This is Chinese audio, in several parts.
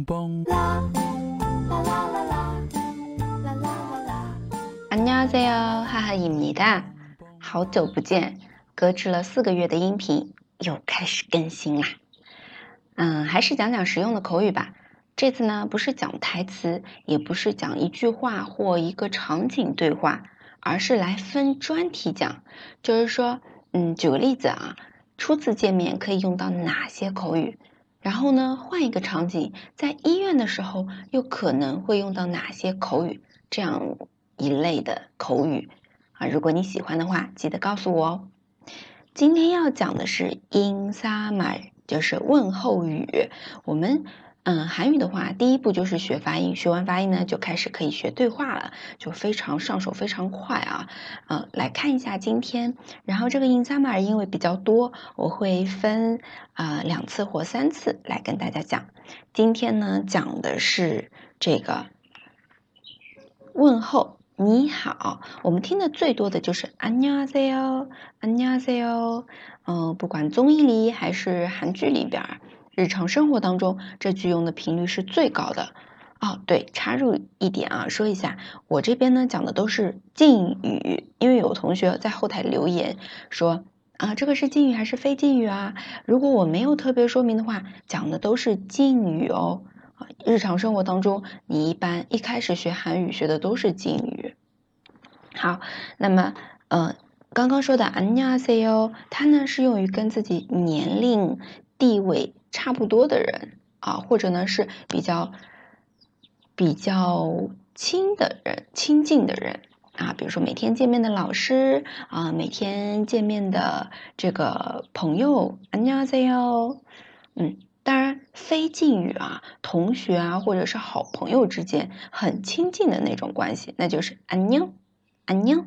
嘣嘣。안녕하세요，哈哈，입니 다。 好久不见，搁置了四个月的音频又开始更新啦。嗯，还是讲讲实用的口语吧。这次呢，不是讲台词，也不是讲一句话或一个场景对话，而是来分专题讲。就是说，嗯，举个例子啊，初次见面可以用到哪些口语？ 然后呢，换一个场景，在医院的时候又可能会用到哪些口语？这样一类的口语啊，如果你喜欢的话，记得告诉我哦。今天要讲的是 in summer，就是问候语。我们。嗯，韩语的话，第一步就是学发音，学完发音呢，就开始可以学对话了，就非常上手，非常快啊。嗯，来看一下今天，然后这个 in summer 因为比较多，我会分啊两次或三次来跟大家讲。今天呢，讲的是这个问候，你好。我们听的最多的就是안녕하세 요， 안녕하세 요。 嗯，不管综艺里还是韩剧里边。 日常生活当中，这句用的频率是最高的。哦，对，插入一点啊，说一下，我这边呢讲的都是敬语，因为有同学在后台留言说啊，这个是敬语还是非敬语啊？如果我没有特别说明的话，讲的都是敬语哦。啊，日常生活当中，你一般一开始学韩语学的都是敬语。好，那么，呃，刚刚说的안녕하세 요， 它呢是用于跟自己年龄、地位。 差不多的人啊，或者呢是比较比较亲的人、亲近的人啊，比如说每天见面的老师啊，每天见面的这个朋友，안녕하세 요。 嗯，当然非敬语啊，同学啊，或者是好朋友之间很亲近的那种关系，那就是안 녕， 안 녕。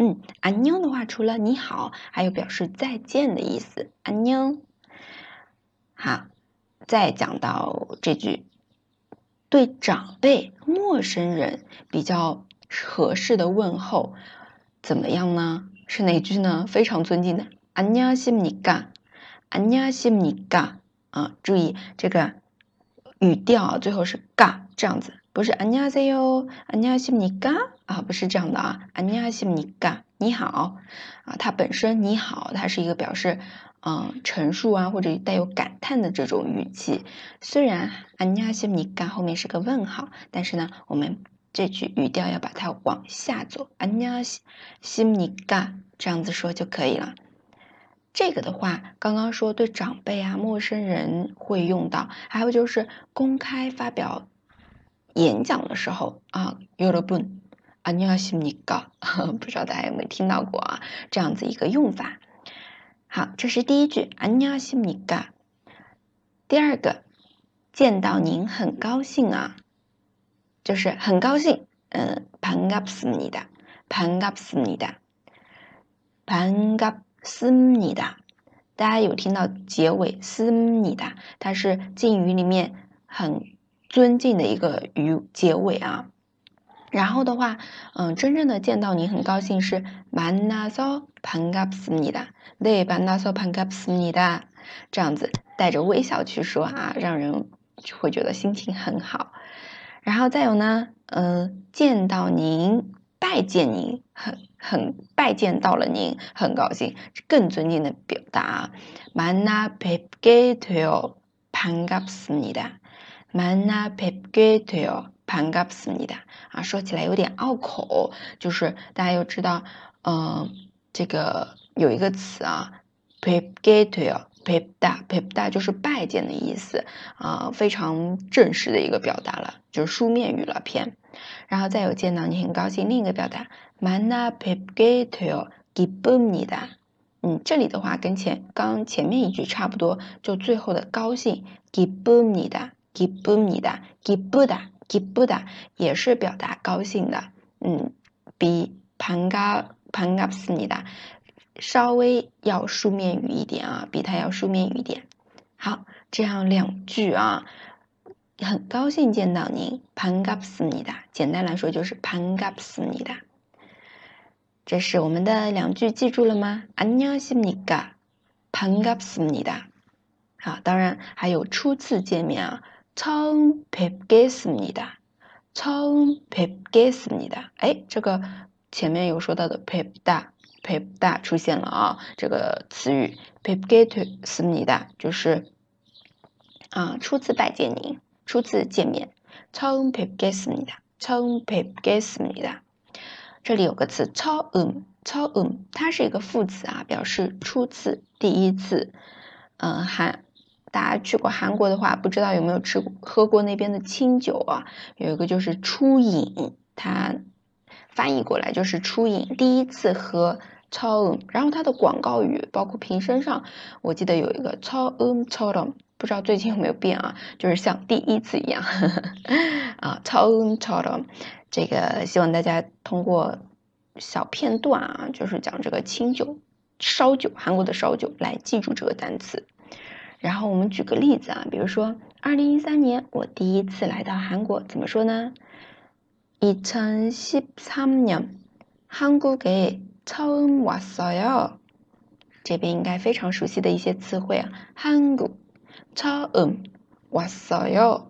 嗯，안녕的话，除了你好，还有表示再见的意思，안 녕。 好，再讲到这句，对长辈、陌生人比较合适的问候，怎么样呢？是哪句呢？非常尊敬的，안녕하십니 까， 안녕하십니 까。 啊，注意这个语调，最后是까这样子，不是안녕하세 요， 안녕하십니 까。 啊，不是这样的啊，안녕하십니 까， 你好。啊，它本身你好，它是一个表示。 嗯，陈述啊，或者带有感叹的这种语气，虽然안녕하십니까后面是个问号，但是呢，我们这句语调要把它往下走，안녕하십니까这样子说就可以了。这个的话，刚刚说对长辈啊、陌生人会用到，还有就是公开发表演讲的时候啊，여러분안녕하십니 까？ 不知道大家有没有听到过啊？这样子一个用法。 好，这是第一句，안녕하십니 까。 第二个，见到您很高兴啊，就是很高兴，嗯，반갑습니 다， 반갑습니 다， 반갑습니 다。 大家有听到结尾습니 다， 它是敬语里面很尊敬的一个语结尾啊。 然后的话，嗯，真正的见到你很高兴是만나서반갑습니 다， 네만나서반갑습니 다， 这样子带着微笑去说啊，让人会觉得心情很好。然后再有呢，嗯，见到您，拜见您，很很拜见到了您，很高兴，更尊敬的表达。만나뵙게되어반갑습니 다， 만나뵙게되 어。 반갑습니다啊，说起来有点拗口，就是大家要知道，嗯，这个有一个词啊뵙게되 어， 뵙 다， 뵙다就是拜见的意思啊，非常正式的一个表达了，就是书面语了偏。然后再有见到你很高兴，另一个表达만나뵙게되어기쁩니 다。 嗯，这里的话跟前刚前面一句差不多，就最后的高兴기쁩니 다， 기쁩니 다， 기쁘다 기쁘다也是表达高兴的，嗯，比반갑반갑습니다稍微要书面语一点啊，比它要书面语一点。好，这样两句啊，很高兴见到您，반갑습니 다。 简单来说就是반갑습니 다。 这是我们的两句，记住了吗？안녕하십니 까， 반갑습니 다。 好，当然还有初次见面啊。 처음뵙겠습니 다， 처음뵙겠습니 다。 哎，这个前面有说到的뵙 다， 뵙다出现了啊，这个词语뵙겠습니 다， 就是啊，初次拜见您，初次见面。처음뵙겠습니 다， 처음뵙겠습니 다。 这里有个词처 음， 처 음， 它是一个副词啊，表示初次、第一次。嗯，韩。 大家去过韩国的话，不知道有没有吃过喝过那边的清酒啊？有一个就是初饮，它翻译过来就是初饮，第一次喝超嗯，然后它的广告语包括瓶身上，我记得有一个超嗯超的，不知道最近有没有变啊？就是像第一次一样呵呵 啊，超嗯超的，这个希望大家通过小片段啊，就是讲这个清酒、烧酒，韩国的烧酒来记住这个单词。然后我们举个例子啊，比如说，二零一三年我第一次来到韩国，怎么说呢？이천십삼년한국에처음왔어 요。 这边应该非常熟悉的一些词汇啊，한국처음왔어 요。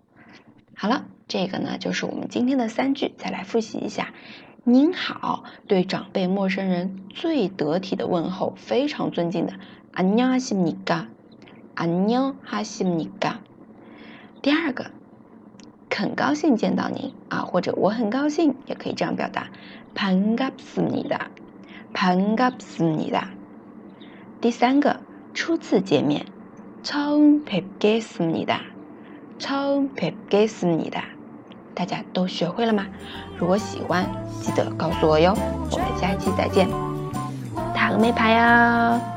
好了，这个呢就是我们今天的三句，再来复习一下。您好，对长辈、陌生人最得体的问候，非常尊敬的，안녕하십니 까。 안녕하십니 까？ 第二个，很高兴见到您啊，或者我很高兴，也可以这样表达，반갑습니 다， 반갑습니 다。 第三个，初次见面，처음뵙겠습니 다， 처음뵙겠습니 다。 大家都学会了吗？如果喜欢，记得告诉我哟。我们下期再见，塔个没牌呀。